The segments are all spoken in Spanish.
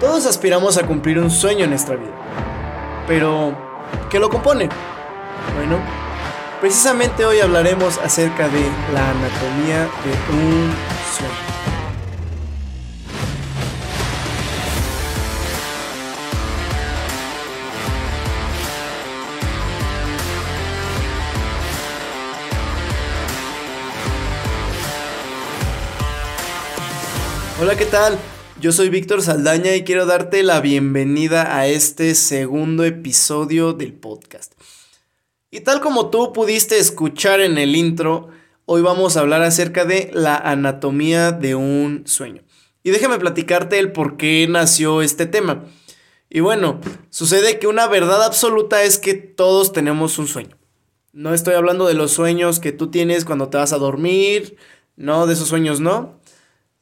Todos aspiramos a cumplir un sueño en nuestra vida. Pero, ¿qué lo compone? Bueno, precisamente hoy hablaremos acerca de la anatomía de un sueño. Hola, ¿qué tal? Yo soy Víctor Saldaña y quiero darte la bienvenida a este segundo episodio del podcast. Y tal como tú pudiste escuchar en el intro, hoy vamos a hablar acerca de la anatomía de un sueño. Y déjame platicarte el por qué nació este tema. Y bueno, sucede que una verdad absoluta es que todos tenemos un sueño. No estoy hablando de los sueños que tú tienes cuando te vas a dormir, no, de esos sueños no.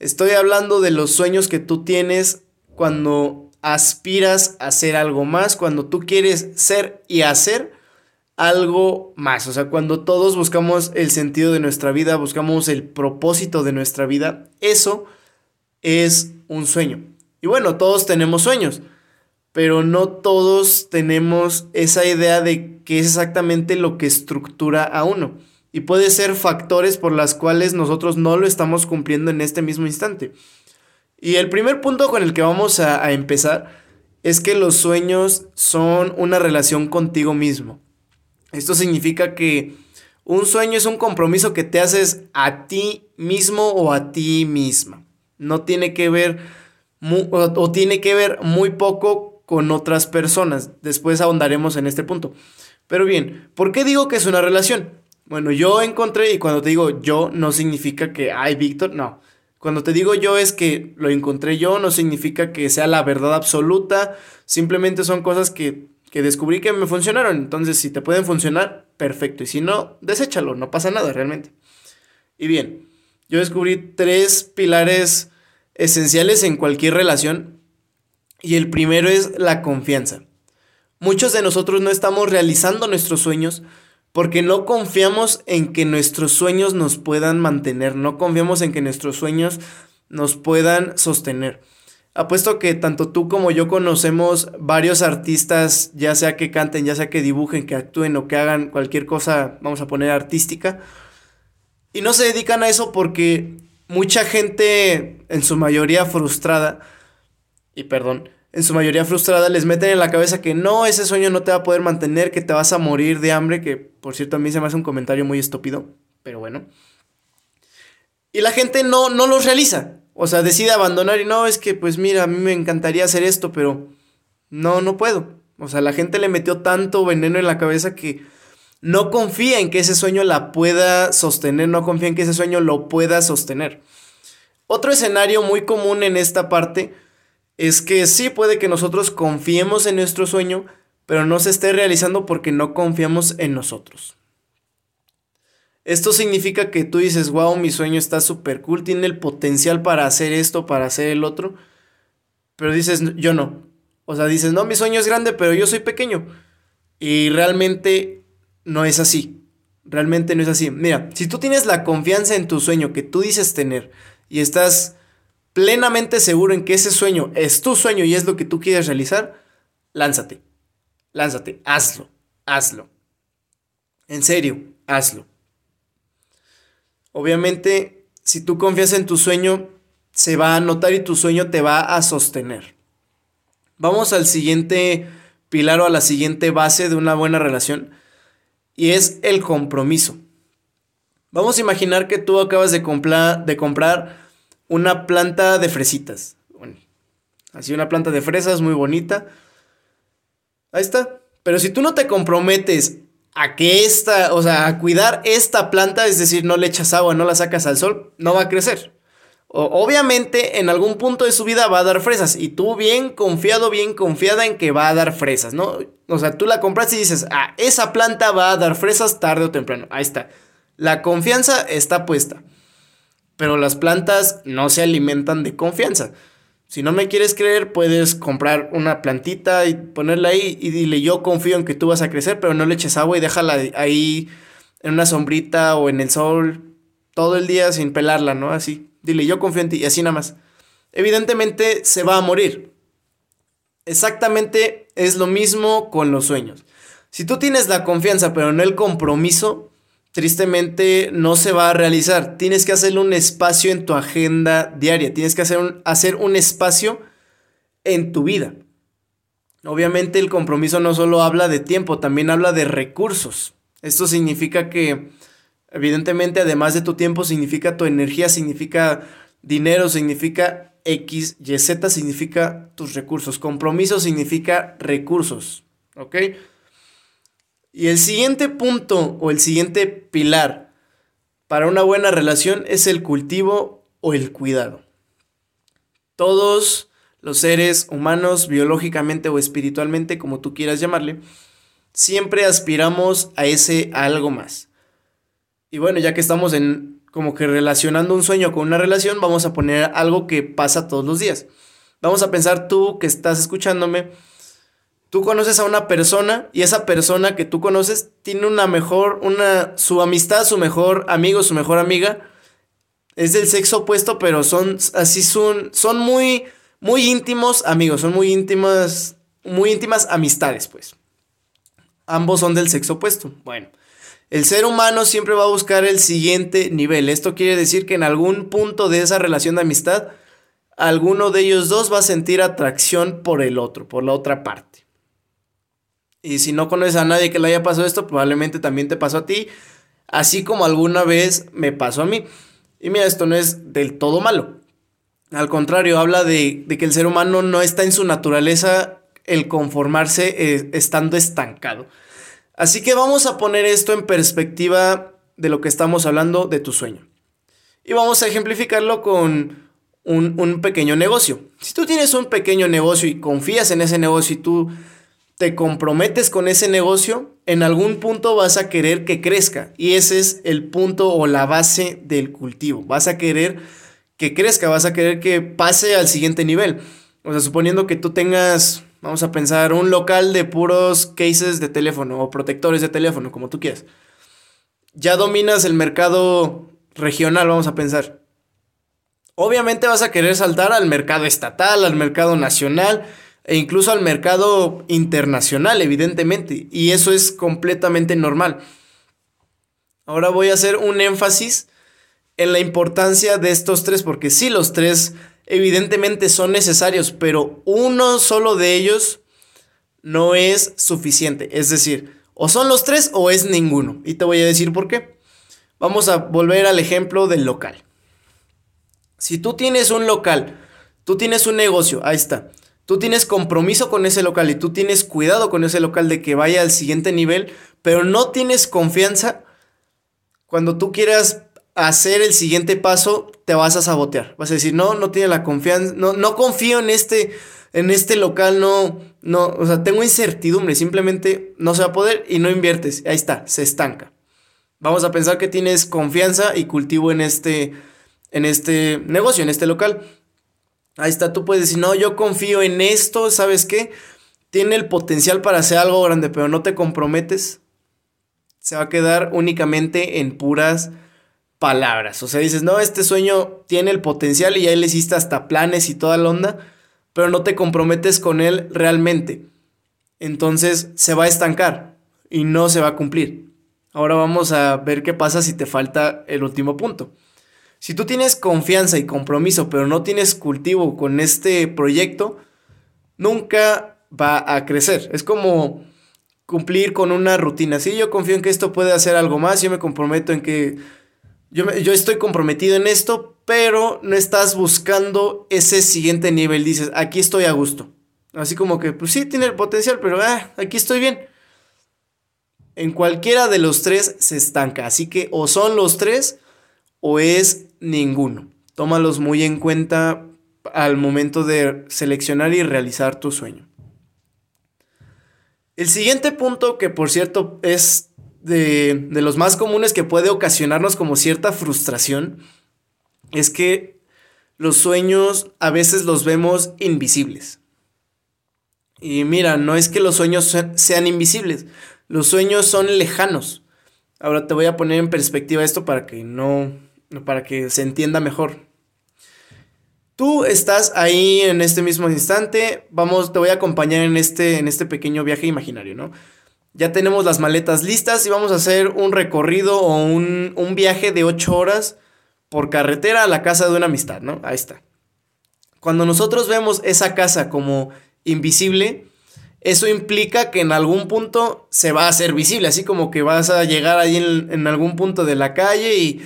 Estoy hablando de los sueños que tú tienes cuando aspiras a hacer algo más, cuando tú quieres ser y hacer algo más. O sea, cuando todos buscamos el sentido de nuestra vida, buscamos el propósito de nuestra vida, eso es un sueño. Y bueno, todos tenemos sueños, pero no todos tenemos esa idea de qué es exactamente lo que estructura a uno y puede ser factores por las cuales nosotros no lo estamos cumpliendo en este mismo instante. Y el primer punto con el que vamos a, empezar es que los sueños son una relación contigo mismo. Esto significa que un sueño es un compromiso que te haces a ti mismo o a ti misma. No tiene que ver o tiene que ver muy poco con otras personas. Después ahondaremos en este punto. Pero bien, ¿por qué digo que es una relación? Bueno, yo encontré, y cuando te digo yo, no significa que, ay, Víctor, no. Cuando te digo yo es que lo encontré yo, no significa que sea la verdad absoluta, simplemente son cosas que, que descubrí que me funcionaron. Entonces, si te pueden funcionar, perfecto. Y si no, deséchalo, no pasa nada realmente. Y bien, yo descubrí tres pilares esenciales en cualquier relación. Y el primero es la confianza. Muchos de nosotros no estamos realizando nuestros sueños porque no confiamos en que nuestros sueños nos puedan mantener, no confiamos en que nuestros sueños nos puedan sostener. Apuesto que tanto tú como yo conocemos varios artistas, ya sea que canten, ya sea que dibujen, que actúen o que hagan cualquier cosa, vamos a poner artística, y no se dedican a eso porque mucha gente, en su mayoría frustrada, y perdón, en su mayoría frustrada, les meten en la cabeza que no, ese sueño no te va a poder mantener, que te vas a morir de hambre, que por cierto a mí se me hace un comentario muy estúpido, pero bueno. Y la gente no, no los realiza, o sea, decide abandonar y no, es que pues mira, a mí me encantaría hacer esto, pero no, no puedo. O sea, la gente le metió tanto veneno en la cabeza que no confía en que ese sueño la pueda sostener, no confía en que ese sueño lo pueda sostener. Otro escenario muy común en esta parte es que sí puede que nosotros confiemos en nuestro sueño, pero no se esté realizando porque no confiamos en nosotros. Esto significa que tú dices, wow, mi sueño está súper cool, tiene el potencial para hacer esto, para hacer el otro, pero dices, yo no. O sea, dices, no, mi sueño es grande, pero yo soy pequeño. Y realmente no es así. Realmente no es así. Mira, si tú tienes la confianza en tu sueño que tú dices tener y estás plenamente seguro en que ese sueño es tu sueño y es lo que tú quieres realizar, lánzate. Lánzate, hazlo, hazlo. En serio, hazlo. Obviamente, si tú confías en tu sueño, se va a notar y tu sueño te va a sostener. Vamos al siguiente pilar o a la siguiente base de una buena relación y es el compromiso. Vamos a imaginar que tú acabas de, de comprar una planta de fresitas. así una planta de fresas muy bonita. Ahí está. Pero si tú no te comprometes a que esta, o sea, a cuidar esta planta, es decir, no le echas agua, no la sacas al sol, no va a crecer. obviamente, en algún punto de su vida va a dar fresas. Y tú bien confiado, bien confiada en que va a dar fresas, ¿no? O sea, tú la compras y dices, ah, esa planta va a dar fresas tarde o temprano. Ahí está. La confianza está puesta. Pero las plantas no se alimentan de confianza. Si no me quieres creer, puedes comprar una plantita y ponerla ahí y dile, yo confío en que tú vas a crecer, pero no le eches agua y déjala ahí en una sombrita o en el sol todo el día sin pelarla, ¿no? Así. Dile, yo confío en ti y así nada más. Evidentemente se va a morir. Exactamente es lo mismo con los sueños. Si tú tienes la confianza pero no el compromiso, tristemente no se va a realizar. Tienes que hacerle un espacio en tu agenda diaria, tienes que hacer un, hacer un espacio en tu vida. Obviamente el compromiso no solo habla de tiempo, también habla de recursos. Esto significa que, evidentemente, además de tu tiempo, significa tu energía, significa dinero, significa X, Y, Z, significa tus recursos. Compromiso significa recursos. ¿Ok? Y el siguiente punto o el siguiente pilar para una buena relación es el cultivo o el cuidado. Todos los seres humanos, biológicamente o espiritualmente, como tú quieras llamarle, siempre aspiramos a ese algo más. Y bueno, ya que estamos en como que relacionando un sueño con una relación, vamos a poner algo que pasa todos los días. Vamos a pensar tú que estás escuchándome, tú conoces a una persona y esa persona que tú conoces tiene una mejor, una, su amistad, su mejor amigo, su mejor amiga, es del sexo opuesto, pero son, así son, son muy, muy íntimos amigos, son muy íntimas, muy íntimas amistades, pues. Ambos son del sexo opuesto. Bueno, el ser humano siempre va a buscar el siguiente nivel. Esto quiere decir que en algún punto de esa relación de amistad, alguno de ellos dos va a sentir atracción por el otro, por la otra parte. Y si no conoces a nadie que le haya pasado esto, probablemente también te pasó a ti, así como alguna vez me pasó a mí. Y mira, esto no es del todo malo. Al contrario, habla de, que el ser humano no está en su naturaleza el conformarse eh, estando estancado. Así que vamos a poner esto en perspectiva de lo que estamos hablando de tu sueño. Y vamos a ejemplificarlo con un, un pequeño negocio. Si tú tienes un pequeño negocio y confías en ese negocio y tú te comprometes con ese negocio, en algún punto vas a querer que crezca. Y ese es el punto o la base del cultivo. Vas a querer que crezca, vas a querer que pase al siguiente nivel. O sea, suponiendo que tú tengas, vamos a pensar, un local de puros cases de teléfono o protectores de teléfono, como tú quieras. Ya dominas el mercado regional, vamos a pensar. Obviamente vas a querer saltar al mercado estatal, al mercado nacional e incluso al mercado internacional, evidentemente, y eso es completamente normal. Ahora voy a hacer un énfasis en la importancia de estos tres, porque sí, los tres evidentemente son necesarios, pero uno solo de ellos no es suficiente. Es decir, o son los tres o es ninguno. Y te voy a decir por qué. Vamos a volver al ejemplo del local. Si tú tienes un local, tú tienes un negocio, ahí está tú tienes compromiso con ese local y tú tienes cuidado con ese local de que vaya al siguiente nivel, pero no tienes confianza, cuando tú quieras hacer el siguiente paso, te vas a sabotear. Vas a decir, no, no tiene la confianza, no, no confío en este, en este local, no, no, o sea, tengo incertidumbre, simplemente no se va a poder y no inviertes. Ahí está, se estanca. Vamos a pensar que tienes confianza y cultivo en este, en este negocio, en este local. Ahí está, tú puedes decir, no, yo confío en esto, ¿sabes qué? Tiene el potencial para hacer algo grande, pero no te comprometes. Se va a quedar únicamente en puras palabras. O sea, dices, no, este sueño tiene el potencial y ya le hiciste hasta planes y toda la onda, pero no te comprometes con él realmente. Entonces se va a estancar y no se va a cumplir. Ahora vamos a ver qué pasa si te falta el último punto. Si tú tienes confianza y compromiso, pero no tienes cultivo con este proyecto, nunca va a crecer. Es como cumplir con una rutina. Si yo confío en que esto puede hacer algo más, yo me comprometo en que yo, yo estoy comprometido en esto, pero no estás buscando ese siguiente nivel. Dices, aquí estoy a gusto. Así como que, pues sí, tiene el potencial, pero ah, aquí estoy bien. En cualquiera de los tres se estanca. Así que o son los tres o es ninguno. Tómalos muy en cuenta al momento de seleccionar y realizar tu sueño. El siguiente punto, que por cierto es de, los más comunes que puede ocasionarnos como cierta frustración, es que los sueños a veces los vemos invisibles. Y mira, no es que los sueños sean invisibles, los sueños son lejanos. Ahora te voy a poner en perspectiva esto para que no, para que se entienda mejor. Tú estás ahí en este mismo instante, vamos, te voy a acompañar en este, en este pequeño viaje imaginario, ¿no? Ya tenemos las maletas listas y vamos a hacer un recorrido o un, un viaje de 8 horas por carretera a la casa de una amistad, ¿no? Ahí está. Cuando nosotros vemos esa casa como invisible, eso implica que en algún punto se va a hacer visible, así como que vas a llegar ahí en, en algún punto de la calle y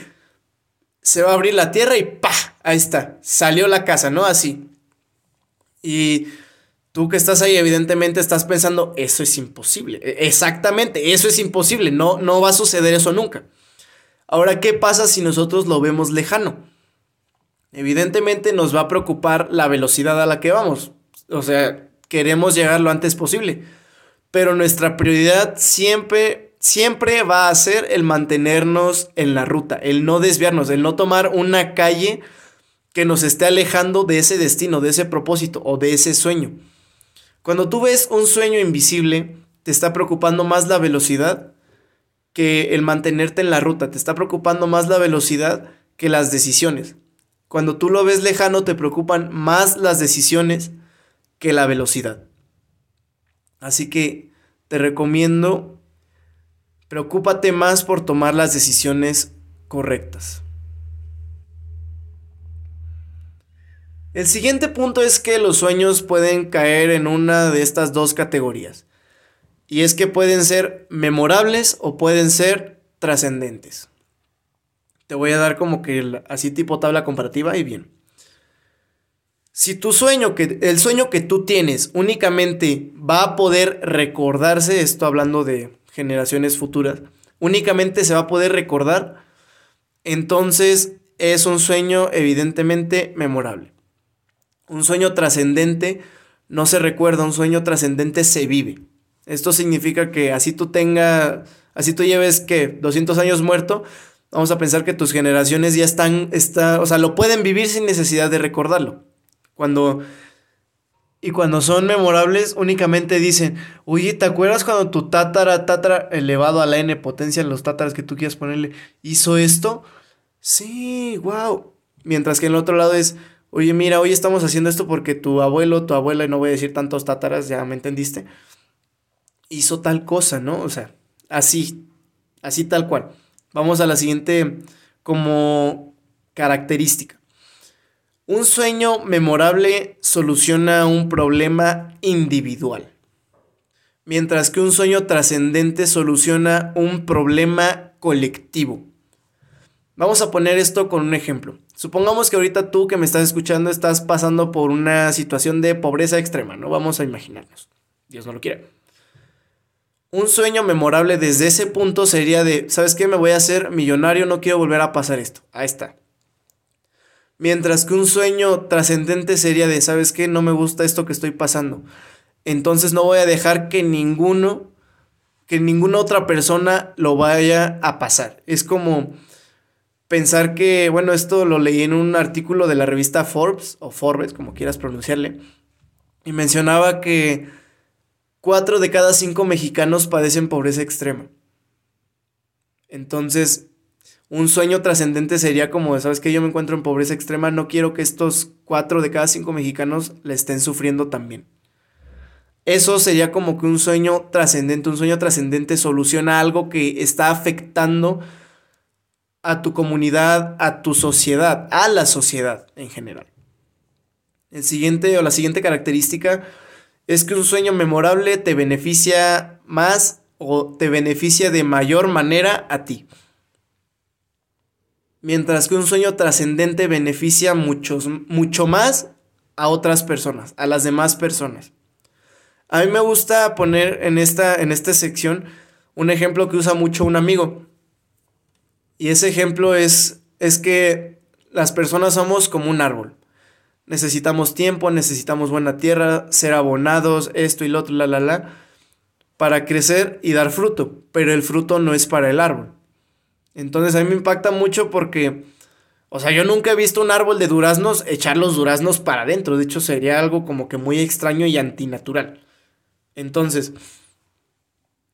se va a abrir la tierra y ¡pa! Ahí está, salió la casa, ¿no? Así. Y tú que estás ahí, evidentemente estás pensando, eso es imposible. E, exactamente, eso es imposible, no, no va a suceder eso nunca. Ahora, ¿qué pasa si nosotros lo vemos lejano? Evidentemente nos va a preocupar la velocidad a la que vamos. O sea, queremos llegar lo antes posible. Pero nuestra prioridad siempre, siempre va a ser el mantenernos en la ruta, el no desviarnos, el no tomar una calle que nos esté alejando de ese destino, de ese propósito o de ese sueño. Cuando tú ves un sueño invisible, te está preocupando más la velocidad que el mantenerte en la ruta, te está preocupando más la velocidad que las decisiones. Cuando tú lo ves lejano te preocupan más las decisiones que la velocidad. Así que te recomiendo, preocúpate más por tomar las decisiones correctas. El siguiente punto es que los sueños pueden caer en una de estas dos categorías. Y es que pueden ser memorables o pueden ser trascendentes. Te voy a dar como que así tipo tabla comparativa y bien. Si tu sueño, que, el sueño que tú tienes únicamente va a poder recordarse, esto hablando de generaciones futuras, únicamente se va a poder recordar, entonces es un sueño evidentemente memorable. Un sueño trascendente no se recuerda, un sueño trascendente se vive. Esto significa que así tú tengas, así tú lleves que 200 años muerto, vamos a pensar que tus generaciones ya están, está, o sea, lo pueden vivir sin necesidad de recordarlo. Cuando... Y cuando son memorables, únicamente dicen, oye, ¿te acuerdas cuando tu tátara, tátara elevado a la n potencia, los tátaras que tú quieras ponerle, hizo esto? Sí, wow. Mientras que en el otro lado es, oye, mira, hoy estamos haciendo esto porque tu abuelo, tu abuela, y no voy a decir tantos tátaras, ya me entendiste, hizo tal cosa, ¿no? O sea, así, así tal cual. Vamos a la siguiente como característica. Un sueño memorable soluciona un problema individual, mientras que un sueño trascendente soluciona un problema colectivo. Vamos a poner esto con un ejemplo. Supongamos que ahorita tú que me estás escuchando estás pasando por una situación de pobreza extrema, ¿no? Vamos a imaginarnos. Dios no lo quiere un sueño memorable desde ese punto sería de, ¿sabes qué? Me voy a hacer millonario, no quiero volver a pasar esto. Ahí está. Mientras que un sueño trascendente sería de, ¿sabes qué? No me gusta esto que estoy pasando. Entonces no voy a dejar que ninguno, que ninguna otra persona lo vaya a pasar. Es como pensar que, bueno, esto lo leí en un artículo de la revista Forbes, o Forbes, como quieras pronunciarle, y mencionaba que Cuatro de cada cinco mexicanos padecen pobreza extrema. Entonces, un sueño trascendente sería como, ¿sabes que Yo me encuentro en pobreza extrema, no quiero que estos cuatro de cada cinco mexicanos le estén sufriendo también. Eso sería como que un sueño trascendente, un sueño trascendente soluciona algo que está afectando a tu comunidad, a tu sociedad, a la sociedad en general. El siguiente o la siguiente característica es que un sueño memorable te beneficia más o te beneficia de mayor manera a ti. Mientras que un sueño trascendente beneficia muchos, mucho más a otras personas, a las demás personas. A mí me gusta poner en esta, en esta sección un ejemplo que usa mucho un amigo. Y ese ejemplo es, es que las personas somos como un árbol necesitamos tiempo, necesitamos buena tierra, ser abonados, esto y lo otro, la, la, la, para crecer y dar fruto, pero el fruto no es para el árbol. Entonces a mí me impacta mucho porque, o sea, yo nunca he visto un árbol de duraznos echar los duraznos para adentro, de hecho sería algo como que muy extraño y antinatural. Entonces,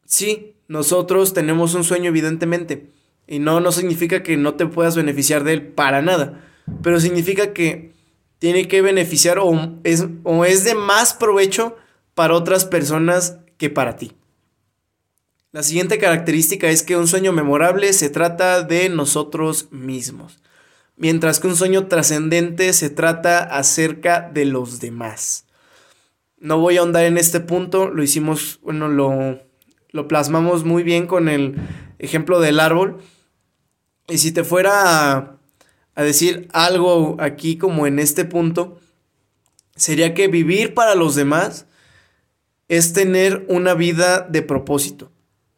sí, nosotros tenemos un sueño evidentemente, y no, no significa que no te puedas beneficiar de él para nada, pero significa que tiene que beneficiar o es, o es de más provecho para otras personas que para ti. La siguiente característica es que un sueño memorable se trata de nosotros mismos, mientras que un sueño trascendente se trata acerca de los demás. No voy a ahondar en este punto, lo hicimos, bueno, lo, lo plasmamos muy bien con el ejemplo del árbol. Y si te fuera a, a decir algo aquí como en este punto, sería que vivir para los demás es tener una vida de propósito.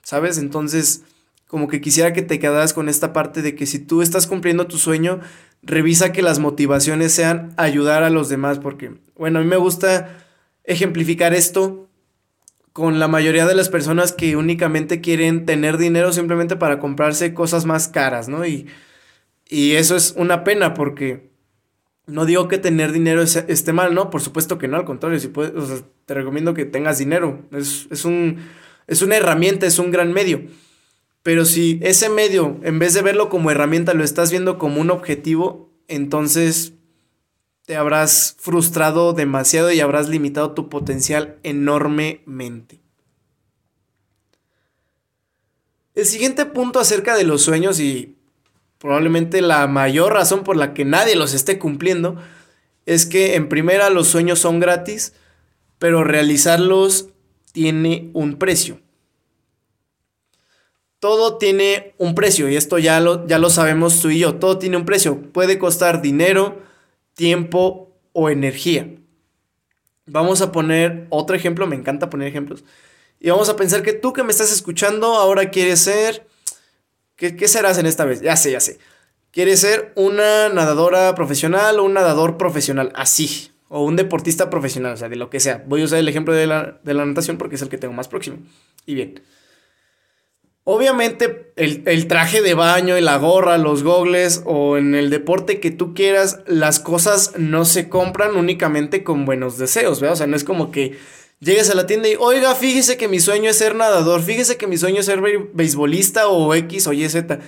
¿Sabes? Entonces, como que quisiera que te quedaras con esta parte de que si tú estás cumpliendo tu sueño, revisa que las motivaciones sean ayudar a los demás, porque, bueno, a mí me gusta ejemplificar esto con la mayoría de las personas que únicamente quieren tener dinero simplemente para comprarse cosas más caras, ¿no? Y, y eso es una pena porque no digo que tener dinero esté mal, ¿no? Por supuesto que no, al contrario, si puedes, te recomiendo que tengas dinero. Es, es un es una herramienta, es un gran medio. Pero si ese medio, en vez de verlo como herramienta, lo estás viendo como un objetivo, entonces te habrás frustrado demasiado y habrás limitado tu potencial enormemente. El siguiente punto acerca de los sueños y probablemente la mayor razón por la que nadie los esté cumpliendo es que en primera los sueños son gratis, pero realizarlos tiene un precio. Todo tiene un precio y esto ya lo, ya lo sabemos tú y yo. Todo tiene un precio. Puede costar dinero, tiempo o energía. Vamos a poner otro ejemplo, me encanta poner ejemplos. Y vamos a pensar que tú que me estás escuchando ahora quieres ser... ¿Qué, qué serás en esta vez? Ya sé, ya sé. Quieres ser una nadadora profesional o un nadador profesional. Así o un deportista profesional, o sea, de lo que sea. Voy a usar el ejemplo de la, natación porque es el que tengo más próximo. Y bien. Obviamente el, traje de baño, la gorra, los gogles o en el deporte que tú quieras, las cosas no se compran únicamente con buenos deseos, ¿verdad? O sea, no es como que llegues a la tienda y, oiga, fíjese que mi sueño es ser nadador, fíjese que mi sueño es ser beisbolista o X o Y, Z.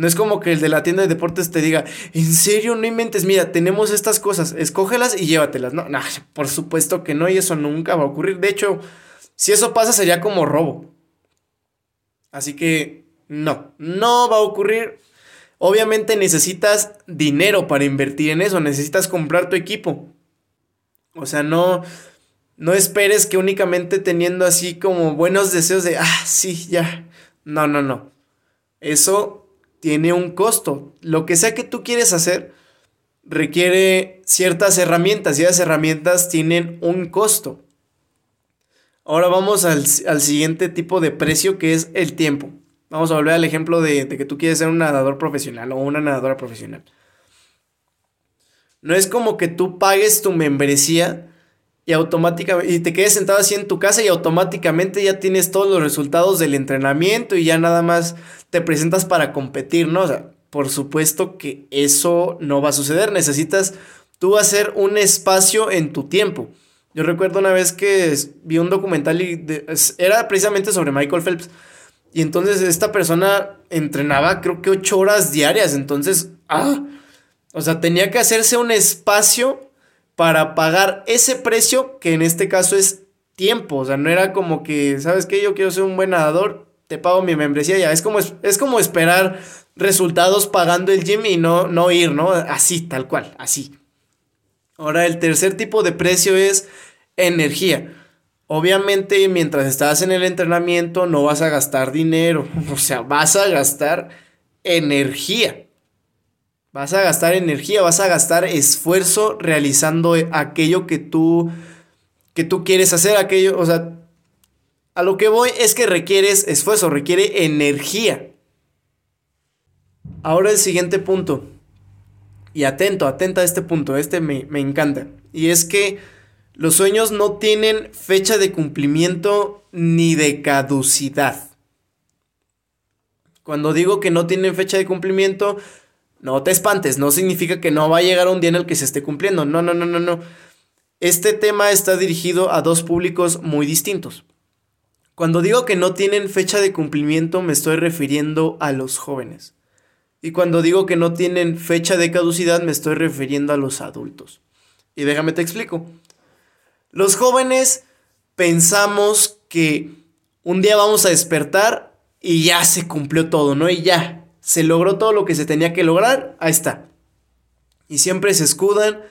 No es como que el de la tienda de deportes te diga, en serio, no inventes, mira, tenemos estas cosas, escógelas y llévatelas. No, por supuesto que no, y eso nunca va a ocurrir. De hecho, si eso pasa sería como robo. Así que no, no va a ocurrir. Obviamente necesitas dinero para invertir en eso, necesitas comprar tu equipo. O sea, no, no esperes que únicamente teniendo así como buenos deseos de, ah, sí, ya. No, no, no. Eso tiene un costo. Lo que sea que tú quieres hacer requiere ciertas herramientas y esas herramientas tienen un costo. Ahora vamos al, siguiente tipo de precio que es el tiempo. Vamos a volver al ejemplo de, de, que tú quieres ser un nadador profesional o una nadadora profesional. No es como que tú pagues tu membresía y automáticamente y te quedes sentado así en tu casa y automáticamente ya tienes todos los resultados del entrenamiento y ya nada más te presentas para competir, ¿no? O sea, por supuesto que eso no va a suceder, necesitas tú hacer un espacio en tu tiempo. Yo recuerdo una vez que vi un documental y era precisamente sobre Michael Phelps. Y entonces esta persona entrenaba creo que ocho horas diarias. Entonces, ah, o sea, tenía que hacerse un espacio para pagar ese precio que en este caso es tiempo. O sea, no era como que, ¿sabes qué? Yo quiero ser un buen nadador, te pago mi membresía ya. Es como, es como esperar resultados pagando el gym y no, no ir, ¿no? Así, tal cual, así. Ahora, el tercer tipo de precio es energía. Obviamente, mientras estás en el entrenamiento, no vas a gastar dinero. O sea, vas a gastar energía. Vas a gastar energía, vas a gastar esfuerzo realizando aquello que tú, que tú quieres hacer, aquello, o sea, a lo que voy es que requieres esfuerzo, requiere energía. Ahora el siguiente punto, y atento, atenta a este punto, este me, me encanta, y es que los sueños no tienen fecha de cumplimiento ni de caducidad. Cuando digo que no tienen fecha de cumplimiento, no te espantes, no significa que no va a llegar un día en el que se esté cumpliendo. No, no, no, no, no. Este tema está dirigido a dos públicos muy distintos. Cuando digo que no tienen fecha de cumplimiento me estoy refiriendo a los jóvenes. Y cuando digo que no tienen fecha de caducidad me estoy refiriendo a los adultos. Y déjame te explico. Los jóvenes pensamos que un día vamos a despertar y ya se cumplió todo, ¿no? Y ya, se logró todo lo que se tenía que lograr, ahí está. Y siempre se escudan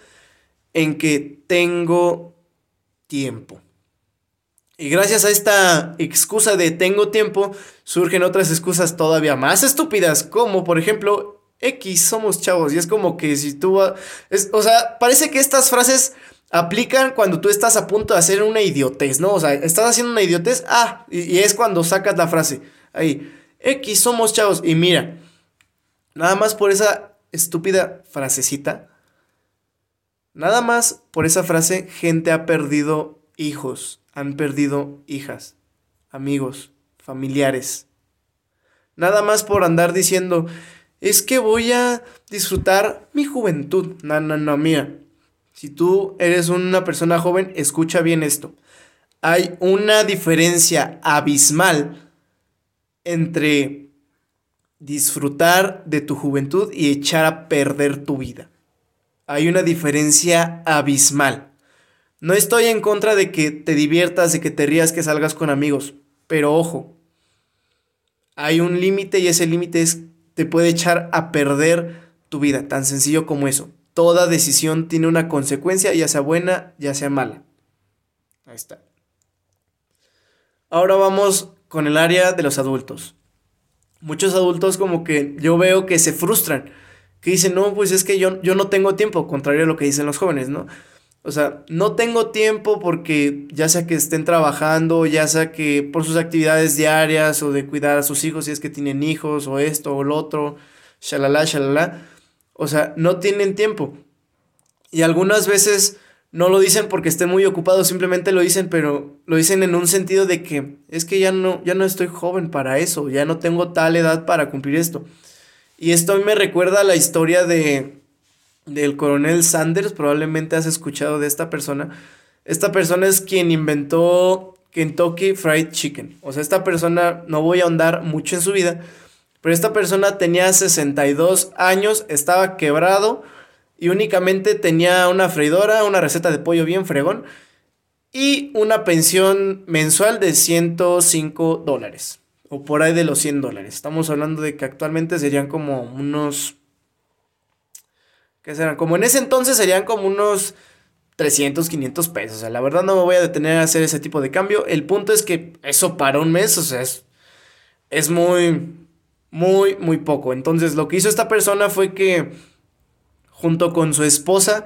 en que tengo tiempo. Y gracias a esta excusa de tengo tiempo, surgen otras excusas todavía más estúpidas, como por ejemplo, X, somos chavos. Y es como que si tú... Es, o sea, parece que estas frases aplican cuando tú estás a punto de hacer una idiotez, ¿no? O sea, estás haciendo una idiotez, ah, y, es cuando sacas la frase. Ahí, X, somos chavos. Y mira, nada más por esa estúpida frasecita, nada más por esa frase, gente ha perdido hijos, han perdido hijas, amigos, familiares. Nada más por andar diciendo, es que voy a disfrutar mi juventud. No, no, no, mira. Si tú eres una persona joven, escucha bien esto. Hay una diferencia abismal entre disfrutar de tu juventud y echar a perder tu vida. Hay una diferencia abismal. No estoy en contra de que te diviertas, de que te rías, que salgas con amigos, pero ojo, hay un límite y ese límite es te puede echar a perder tu vida, tan sencillo como eso. Toda decisión tiene una consecuencia, ya sea buena, ya sea mala. Ahí está. Ahora vamos con el área de los adultos. Muchos adultos como que yo veo que se frustran, que dicen, no, pues es que yo, yo no tengo tiempo, contrario a lo que dicen los jóvenes, ¿no? O sea, no tengo tiempo porque ya sea que estén trabajando, ya sea que por sus actividades diarias o de cuidar a sus hijos si es que tienen hijos o esto o lo otro, shalala, shalala. O sea, no tienen tiempo. Y algunas veces no lo dicen porque estén muy ocupados, simplemente lo dicen, pero lo dicen en un sentido de que es que ya no, ya no estoy joven para eso, ya no tengo tal edad para cumplir esto. Y esto me recuerda a la historia de del coronel Sanders, probablemente has escuchado de esta persona. Esta persona es quien inventó Kentucky Fried Chicken. O sea, esta persona, no voy a ahondar mucho en su vida, pero esta persona tenía 62 años, estaba quebrado y únicamente tenía una freidora, una receta de pollo bien fregón y una pensión mensual de 105 dólares. O por ahí de los 100 dólares. Estamos hablando de que actualmente serían como unos ¿Qué serán? Como en ese entonces serían como unos 300, 500 pesos. O sea, la verdad no me voy a detener a hacer ese tipo de cambio. El punto es que eso para un mes, o sea, es, es muy, muy, muy poco. Entonces lo que hizo esta persona fue que junto con su esposa,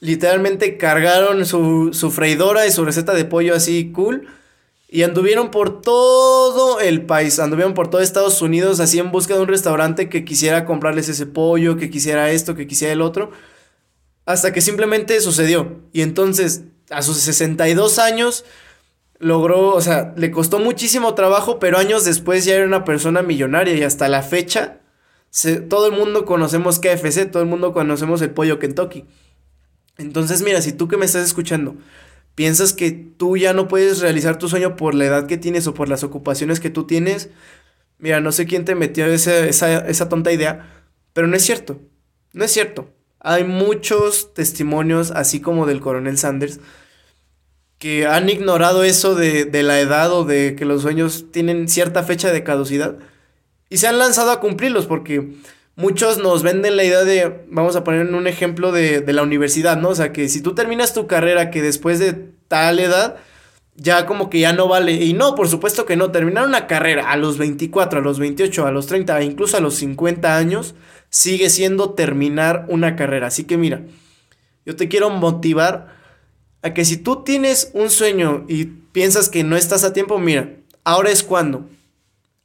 literalmente cargaron su, su freidora y su receta de pollo así cool y anduvieron por todo el país, anduvieron por todo Estados Unidos así en busca de un restaurante que quisiera comprarles ese pollo, que quisiera esto, que quisiera el otro. Hasta que simplemente sucedió. Y entonces, a sus 62 años, logró, o sea, le costó muchísimo trabajo, pero años después ya era una persona millonaria y hasta la fecha, todo el mundo conocemos KFC, todo el mundo conocemos el pollo Kentucky. Entonces, mira, si tú que me estás escuchando, piensas que tú ya no puedes realizar tu sueño por la edad que tienes o por las ocupaciones que tú tienes, mira, no sé quién te metió esa, esa, tonta idea, pero no es cierto, no es cierto. Hay muchos testimonios, así como del coronel Sanders, que han ignorado eso de, de, la edad o de que los sueños tienen cierta fecha de caducidad y se han lanzado a cumplirlos porque muchos nos venden la idea de, vamos a poner un ejemplo de, la universidad, ¿no? O sea, que si tú terminas tu carrera que después de tal edad, ya como que ya no vale. Y no, por supuesto que no. Terminar una carrera a los 24, a los 28, a los 30, incluso a los 50 años, sigue siendo terminar una carrera. Así que mira, yo te quiero motivar a que si tú tienes un sueño y piensas que no estás a tiempo, mira, ahora es cuando.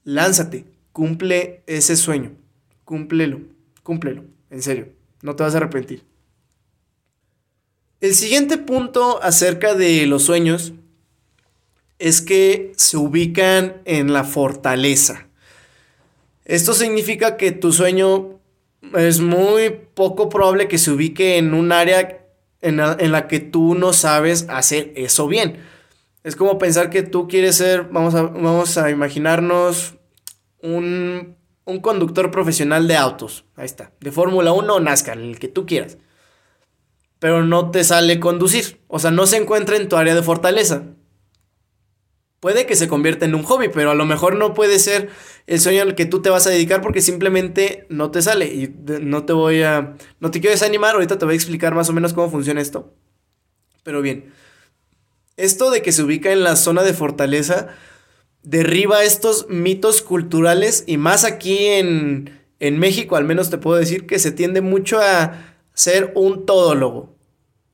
Lánzate, cumple ese sueño cúmplelo, cúmplelo, en serio, no te vas a arrepentir. El siguiente punto acerca de los sueños es que se ubican en la fortaleza. Esto significa que tu sueño es muy poco probable que se ubique en un área en la, en la, que tú no sabes hacer eso bien. Es como pensar que tú quieres ser, vamos a, vamos a imaginarnos un un conductor profesional de autos. Ahí está. De Fórmula 1 o NASCAR, el que tú quieras. pero no te sale conducir. O sea, no se encuentra en tu área de fortaleza. Puede que se convierta en un hobby, pero a lo mejor no puede ser el sueño al que tú te vas a dedicar porque simplemente no te sale. Y no te voy a. No te quiero desanimar, ahorita te voy a explicar más o menos cómo funciona esto. Pero bien, esto de que se ubica en la zona de fortaleza derriba estos mitos culturales y más aquí en, en México, al menos te puedo decir que se tiende mucho a ser un todólogo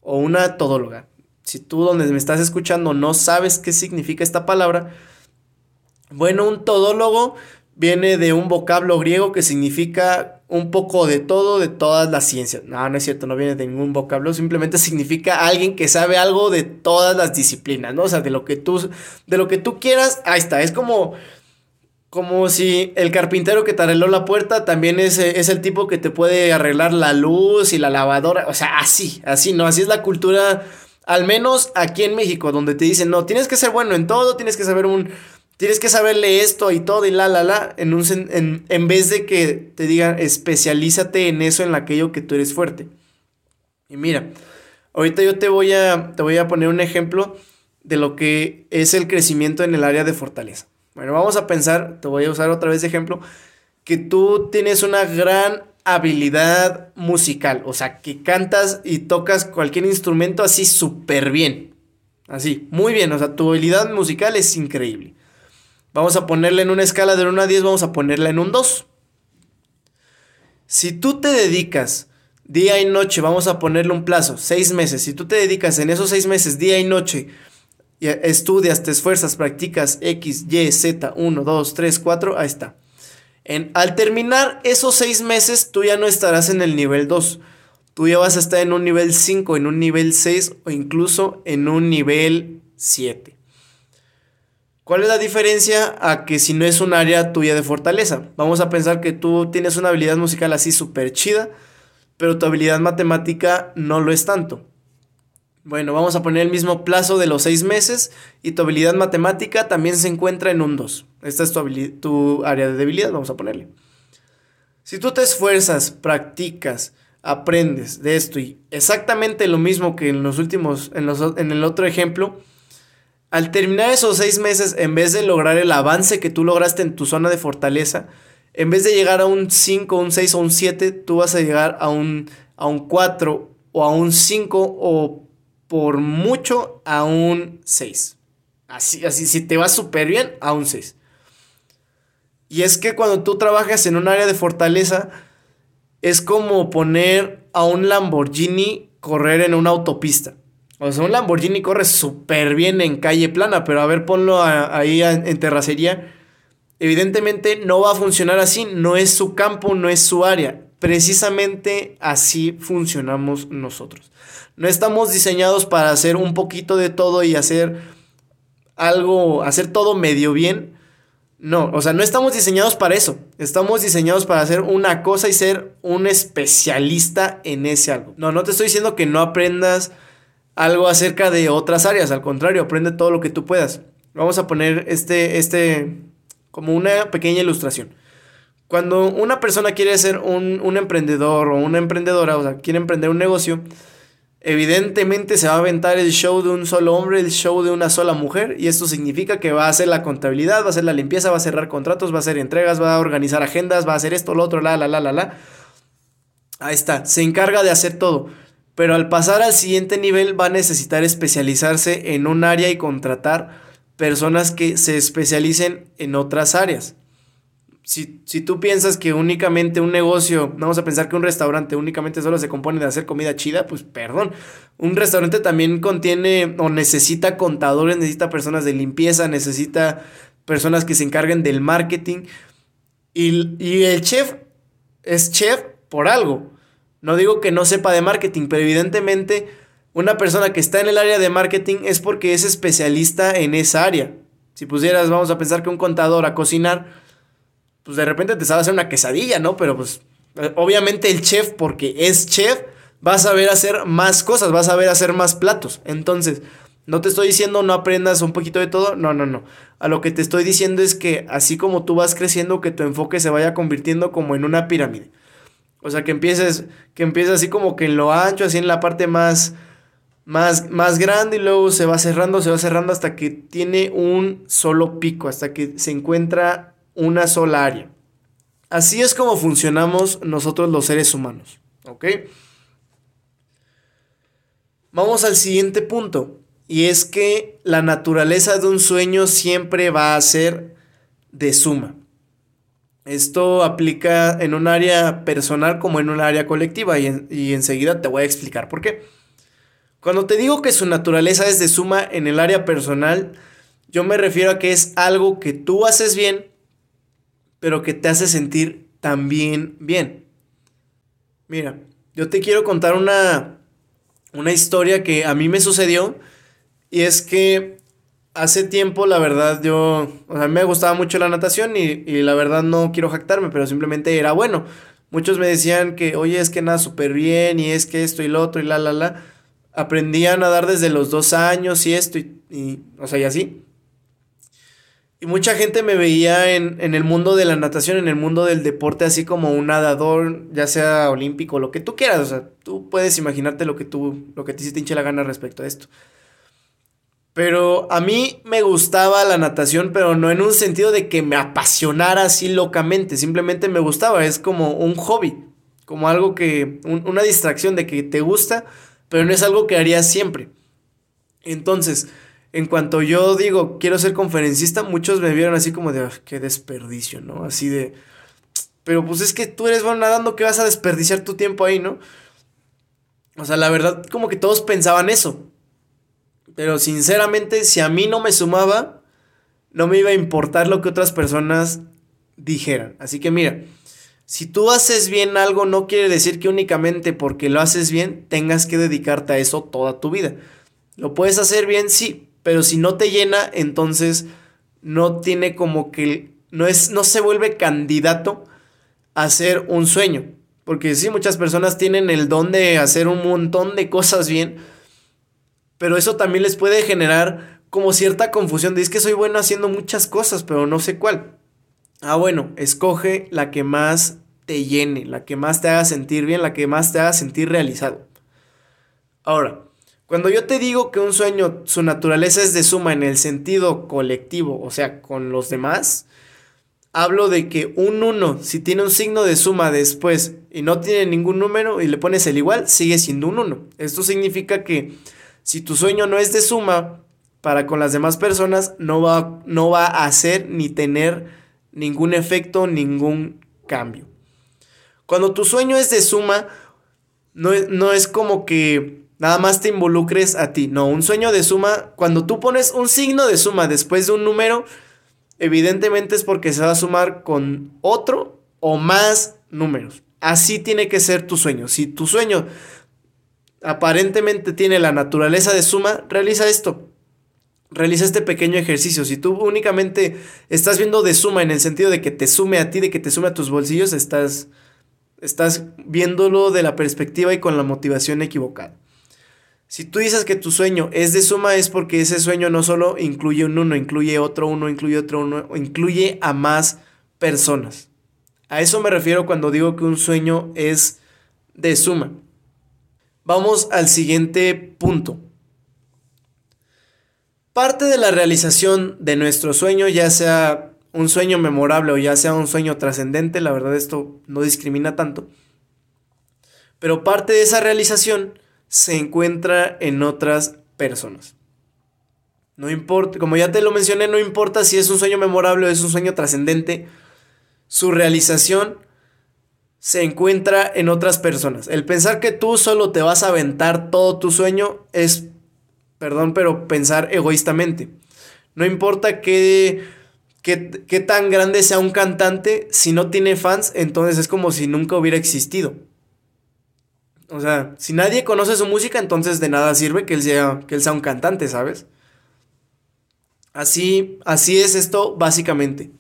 o una todóloga. Si tú donde me estás escuchando no sabes qué significa esta palabra, bueno, un todólogo viene de un vocablo griego que significa un poco de todo, de todas las ciencias. No, no es cierto, no viene de ningún vocablo, simplemente significa alguien que sabe algo de todas las disciplinas, ¿no? O sea, de lo que tú, de lo que tú quieras, ahí está, es como como si el carpintero que te arregló la puerta también es, es, el tipo que te puede arreglar la luz y la lavadora. O sea, así, así, ¿no? Así es la cultura, al menos aquí en México, donde te dicen, no, tienes que ser bueno en todo, tienes que saber un... Tienes que saberle esto y todo y la, la, la, en, un, en, en vez de que te digan, especialízate en eso, en aquello que tú eres fuerte. Y mira, ahorita yo te voy a, te voy a poner un ejemplo de lo que es el crecimiento en el área de fortaleza. Bueno, vamos a pensar, te voy a usar otra vez de ejemplo, que tú tienes una gran habilidad musical, o sea, que cantas y tocas cualquier instrumento así súper bien, así, muy bien, o sea, tu habilidad musical es increíble. Vamos a ponerla en una escala de 1 a 10, vamos a ponerla en un 2. Si tú te dedicas día y noche, vamos a ponerle un plazo, 6 meses, si tú te dedicas en esos 6 meses, día y noche, estudias, te esfuerzas, practicas X, Y, Z, 1, 2, 3, 4, ahí está. En, al terminar esos seis meses, tú ya no estarás en el nivel 2. Tú ya vas a estar en un nivel 5, en un nivel 6 o incluso en un nivel 7. ¿Cuál es la diferencia a que si no es un área tuya de fortaleza? Vamos a pensar que tú tienes una habilidad musical así súper chida, pero tu habilidad matemática no lo es tanto. Bueno, vamos a poner el mismo plazo de los seis meses y tu habilidad matemática también se encuentra en un 2. Esta es tu, tu área de debilidad, vamos a ponerle. Si tú te esfuerzas, practicas, aprendes de esto y exactamente lo mismo que en los últimos, en, los, en el otro ejemplo, al terminar esos seis meses, en vez de lograr el avance que tú lograste en tu zona de fortaleza, en vez de llegar a un 5, un 6 o un 7, tú vas a llegar a un, a un 4 o a un 5 o por mucho a un 6. Así, así, si te va súper bien, a un 6. Y es que cuando tú trabajas en un área de fortaleza, es como poner a un Lamborghini correr en una autopista. O sea, un Lamborghini corre súper bien en calle plana, pero a ver, ponlo ahí en terracería. Evidentemente no va a funcionar así, no es su campo, no es su área. Precisamente así funcionamos nosotros. No estamos diseñados para hacer un poquito de todo y hacer algo, hacer todo medio bien. No, o sea, no estamos diseñados para eso. Estamos diseñados para hacer una cosa y ser un especialista en ese algo. No, no te estoy diciendo que no aprendas algo acerca de otras áreas. Al contrario, aprende todo lo que tú puedas. Vamos a poner este, este, como una pequeña ilustración. Cuando una persona quiere ser un, un emprendedor o una emprendedora, o sea, quiere emprender un negocio, Evidentemente se va a aventar el show de un solo hombre, el show de una sola mujer, y esto significa que va a hacer la contabilidad, va a hacer la limpieza, va a cerrar contratos, va a hacer entregas, va a organizar agendas, va a hacer esto, lo otro, la, la, la, la, la. Ahí está, se encarga de hacer todo. Pero al pasar al siguiente nivel va a necesitar especializarse en un área y contratar personas que se especialicen en otras áreas si, tú piensas que únicamente un negocio, vamos a pensar que un restaurante únicamente solo se compone de hacer comida chida, pues perdón. Un restaurante también contiene o necesita contadores, necesita personas de limpieza, necesita personas que se encarguen del marketing. Y, y el chef es chef por algo. No digo que no sepa de marketing, pero evidentemente una persona que está en el área de marketing es porque es especialista en esa área. Si pusieras, vamos a pensar que un contador a cocinar, pues de repente te sabe hacer una quesadilla, ¿no? Pero pues eh, obviamente el chef, porque es chef, va a saber hacer más cosas, va a saber hacer más platos. Entonces, no te estoy diciendo no aprendas un poquito de todo, no, no, no. A lo que te estoy diciendo es que así como tú vas creciendo, que tu enfoque se vaya convirtiendo como en una pirámide. O sea, que empieces, que así como que en lo ancho, así en la parte más, más, más grande y luego se va cerrando, se va cerrando hasta que tiene un solo pico, hasta que se encuentra una sola área. Así es como funcionamos nosotros los seres humanos, ¿ok? Vamos al siguiente punto, y es que la naturaleza de un sueño siempre va a ser de suma. Esto aplica en un área personal como en un área colectiva y, enseguida te voy a explicar por qué. Cuando te digo que su naturaleza es de suma en el área personal, yo me refiero a que es algo que tú haces bien, pero que te hace sentir también bien. Mira, yo te quiero contar una, una historia que a mí me sucedió y es que hace tiempo, la verdad, yo, o sea, me gustaba mucho la natación y, la verdad no quiero jactarme, pero simplemente era bueno. Muchos me decían que, oye, es que nada súper bien y es que esto y lo otro y la, la, la. Aprendí a nadar desde los dos años y esto y, y o sea, y así. Y mucha gente me veía en, en, el mundo de la natación, en el mundo del deporte, así como un nadador, ya sea olímpico, lo que tú quieras. O sea, tú puedes imaginarte lo que tú, lo que te hiciste hinche la gana respecto a esto. Pero a mí me gustaba la natación, pero no en un sentido de que me apasionara así locamente, simplemente me gustaba, es como un hobby, como algo que, una distracción de que te gusta, pero no es algo que haría siempre. Entonces, en cuanto yo digo, quiero ser conferencista, muchos me vieron así como de, ah, qué desperdicio, ¿no? Así de, pero pues es que tú eres bueno nadando, que vas a desperdiciar tu tiempo ahí, ¿no? O sea, la verdad, como que todos pensaban eso. Pero sinceramente, si a mí no me sumaba, no me iba a importar lo que otras personas dijeran. Así que mira, si tú haces bien algo, no quiere decir que únicamente porque lo haces bien tengas que dedicarte a eso toda tu vida. Lo puedes hacer bien, sí, pero si no te llena, entonces no tiene como que no es no se vuelve candidato a hacer un sueño, porque sí muchas personas tienen el don de hacer un montón de cosas bien, pero eso también les puede generar como cierta confusión. Dice que soy bueno haciendo muchas cosas, pero no sé cuál. Ah, bueno, escoge la que más te llene, la que más te haga sentir bien, la que más te haga sentir realizado. Ahora, cuando yo te digo que un sueño, su naturaleza es de suma en el sentido colectivo, o sea, con los demás, hablo de que un 1, si tiene un signo de suma después y no tiene ningún número y le pones el igual, sigue siendo un 1. Esto significa que si tu sueño no es de suma para con las demás personas, no va, no va a hacer ni tener ningún efecto, ningún cambio. Cuando tu sueño es de suma, no, no es como que nada más te involucres a ti. No, un sueño de suma, cuando tú pones un signo de suma después de un número, evidentemente es porque se va a sumar con otro o más números. Así tiene que ser tu sueño. Si tu sueño aparentemente tiene la naturaleza de suma, realiza esto. Realiza este pequeño ejercicio. Si tú únicamente estás viendo de suma en el sentido de que te sume a ti, de que te sume a tus bolsillos, estás, estás viéndolo de la perspectiva y con la motivación equivocada. Si tú dices que tu sueño es de suma, es porque ese sueño no solo incluye un uno, incluye otro uno, incluye otro uno, incluye a más personas. A eso me refiero cuando digo que un sueño es de suma. Vamos al siguiente punto. Parte de la realización de nuestro sueño, ya sea un sueño memorable o ya sea un sueño trascendente, la verdad esto no discrimina tanto, pero parte de esa realización se encuentra en otras personas. No importa, como ya te lo mencioné, no importa si es un sueño memorable o es un sueño trascendente, su realización se encuentra en otras personas. El pensar que tú solo te vas a aventar todo tu sueño es, perdón, pero pensar egoístamente. No importa qué, qué, qué tan grande sea un cantante, si no tiene fans, entonces es como si nunca hubiera existido. O sea, si nadie conoce su música, entonces de nada sirve que él sea, que él sea un cantante, ¿sabes? Así, así es esto básicamente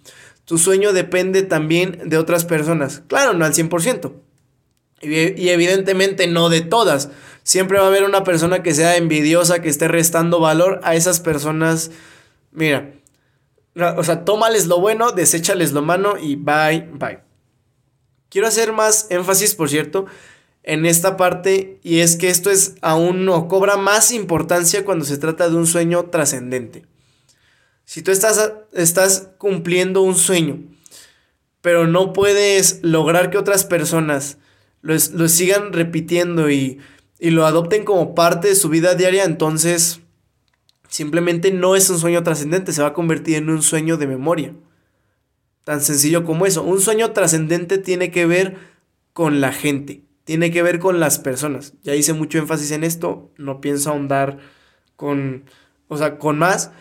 tu sueño depende también de otras personas. Claro, no al 100%. Y, evidentemente no de todas. Siempre va a haber una persona que sea envidiosa, que esté restando valor a esas personas. Mira, o sea, tómales lo bueno, deséchales lo malo y bye, bye. Quiero hacer más énfasis, por cierto, en esta parte y es que esto es aún no cobra más importancia cuando se trata de un sueño trascendente. Si tú estás, estás cumpliendo un sueño, pero no puedes lograr que otras personas lo, sigan repitiendo y, y lo adopten como parte de su vida diaria, entonces simplemente no es un sueño trascendente, se va a convertir en un sueño de memoria. Tan sencillo como eso. Un sueño trascendente tiene que ver con la gente tiene que ver con las personas. Ya hice mucho énfasis en esto, no pienso ahondar con, o sea, con más.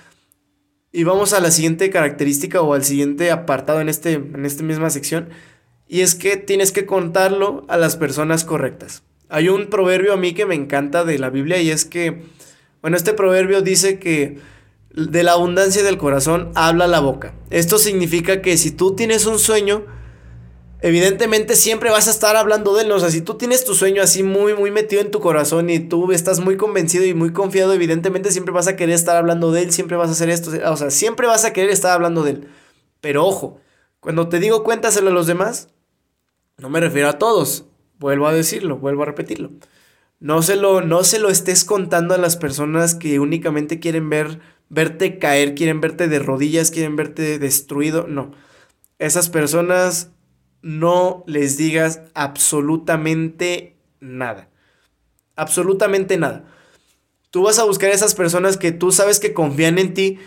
Y vamos a la siguiente característica o al siguiente apartado en, este, en esta misma sección. Y es que tienes que contarlo a las personas correctas. Hay un proverbio a mí que me encanta de la Biblia y es que, bueno, este proverbio dice que de la abundancia del corazón habla la boca. Esto significa que si tú tienes un sueño, evidentemente siempre vas a estar hablando de él. O sea, si tú tienes tu sueño así muy, muy metido en tu corazón y tú estás muy convencido y muy confiado, evidentemente siempre vas a querer estar hablando de él, siempre vas a hacer esto. O sea, siempre vas a querer estar hablando de él. Pero ojo, cuando te digo cuéntaselo a los demás, no me refiero a todos. Vuelvo a decirlo, vuelvo a repetirlo. No se lo, no se lo estés contando a las personas que únicamente quieren ver, verte caer, quieren verte de rodillas, quieren verte destruido. No. Esas personas no les digas absolutamente nada. Absolutamente nada. Tú vas a buscar a esas personas que tú sabes que confían en ti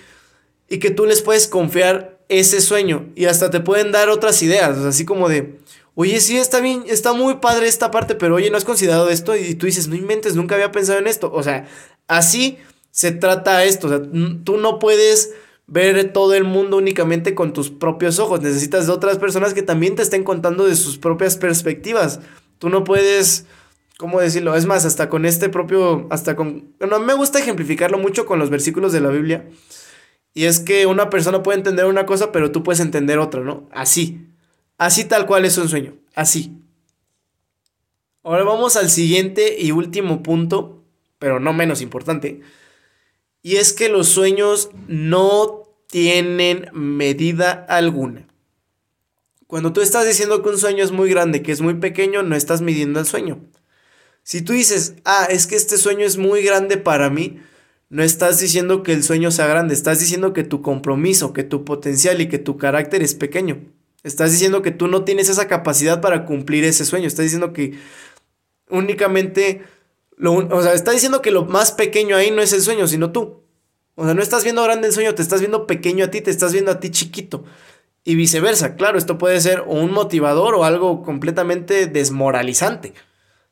y que tú les puedes confiar ese sueño y hasta te pueden dar otras ideas, así como de, oye, sí, está bien, está muy padre esta parte, pero oye, ¿no has considerado esto? Y tú dices, no inventes, nunca había pensado en esto. O sea, así se trata esto. O sea, tú no puedes ver todo el mundo únicamente con tus propios ojos. Necesitas de otras personas que también te estén contando de sus propias perspectivas. Tú no puedes, ¿cómo decirlo? Es más, hasta con este propio, hasta con... Bueno, me gusta ejemplificarlo mucho con los versículos de la Biblia. Y es que una persona puede entender una cosa, pero tú puedes entender otra, ¿no? Así. Así tal cual es un sueño. Así. Ahora vamos al siguiente y último punto, pero no menos importante y es que los sueños no tienen medida alguna. Cuando tú estás diciendo que un sueño es muy grande, que es muy pequeño, no estás midiendo el sueño. Si tú dices, ah, es que este sueño es muy grande para mí, no estás diciendo que el sueño sea grande, estás diciendo que tu compromiso, que tu potencial y que tu carácter es pequeño. Estás diciendo que tú no tienes esa capacidad para cumplir ese sueño. Estás diciendo que únicamente o sea, está diciendo que lo más pequeño ahí no es el sueño, sino tú. O sea, no estás viendo grande el sueño, te estás viendo pequeño a ti, te estás viendo a ti chiquito. Y viceversa, claro, esto puede ser un motivador o algo completamente desmoralizante.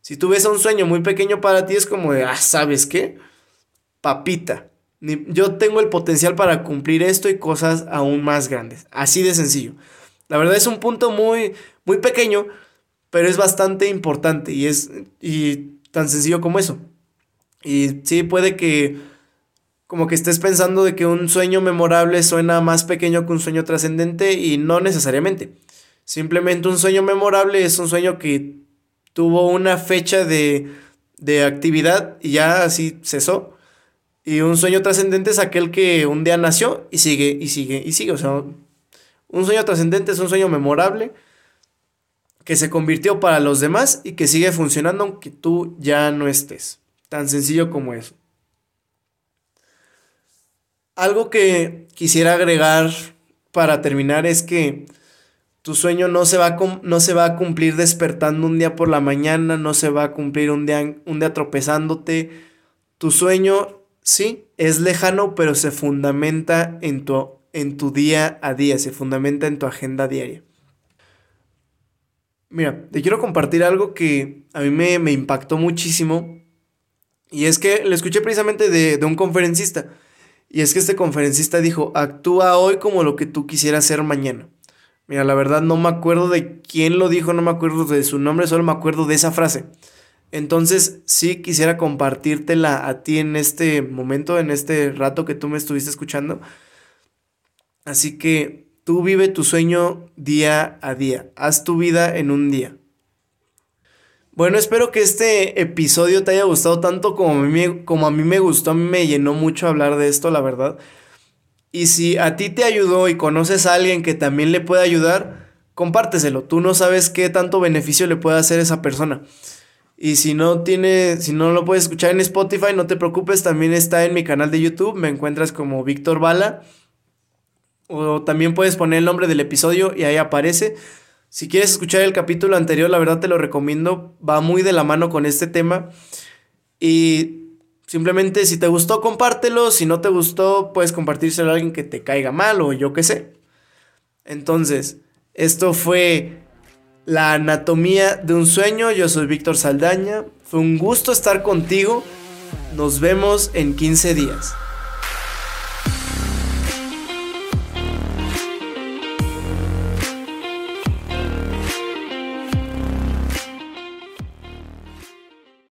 Si tú ves a un sueño muy pequeño para ti, es como de, ah, ¿sabes qué? Papita. Yo tengo el potencial para cumplir esto y cosas aún más grandes. Así de sencillo. La verdad es un punto muy, muy pequeño, pero es bastante importante y es, y tan sencillo como eso. Y sí, puede que como que estés pensando de que un sueño memorable suena más pequeño que un sueño trascendente y no necesariamente. Simplemente un sueño memorable es un sueño que tuvo una fecha de, de actividad y ya así cesó. Y un sueño trascendente es aquel que un día nació y sigue y sigue y sigue. O sea, un sueño trascendente es un sueño memorable que se convirtió para los demás y que sigue funcionando aunque tú ya no estés. Tan sencillo como eso. Algo que quisiera agregar para terminar es que tu sueño no se, va a no se va a cumplir despertando un día por la mañana, no se va a cumplir un día, un día tropezándote. Tu sueño, sí, es lejano, pero se fundamenta en tu, en tu día a día, se fundamenta en tu agenda diaria. Mira, te quiero compartir algo que a mí me, impactó muchísimo. Y es que lo escuché precisamente de, un conferencista. Y es que este conferencista dijo, actúa hoy como lo que tú quisieras hacer mañana. Mira, la verdad no me acuerdo de quién lo dijo, no me acuerdo de su nombre, solo me acuerdo de esa frase. Entonces, sí quisiera compartírtela a ti en este momento, en este rato que tú me estuviste escuchando. Así que Tú vive tu sueño día a día. Haz tu vida en un día. Bueno, espero que este episodio te haya gustado tanto como a mí, me gustó. A mí me llenó mucho hablar de esto, la verdad. Y si a ti te ayudó y conoces a alguien que también le puede ayudar, compárteselo. Tú no sabes qué tanto beneficio le puede hacer esa persona. Y si no tiene, si no lo puedes escuchar en Spotify, no te preocupes, también está en mi canal de YouTube, me encuentras como Víctor Bala. O también puedes poner el nombre del episodio y ahí aparece. Si quieres escuchar el capítulo anterior, la verdad te lo recomiendo, va muy de la mano con este tema. Y simplemente si te gustó, compártelo, si no te gustó, puedes compartírselo a alguien que te caiga mal o yo qué sé. Entonces, esto fue la anatomía de un sueño. Yo soy Víctor Saldaña. Fue un gusto estar contigo. Nos vemos en 15 días.